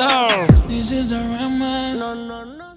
This is a remix. No, no, no.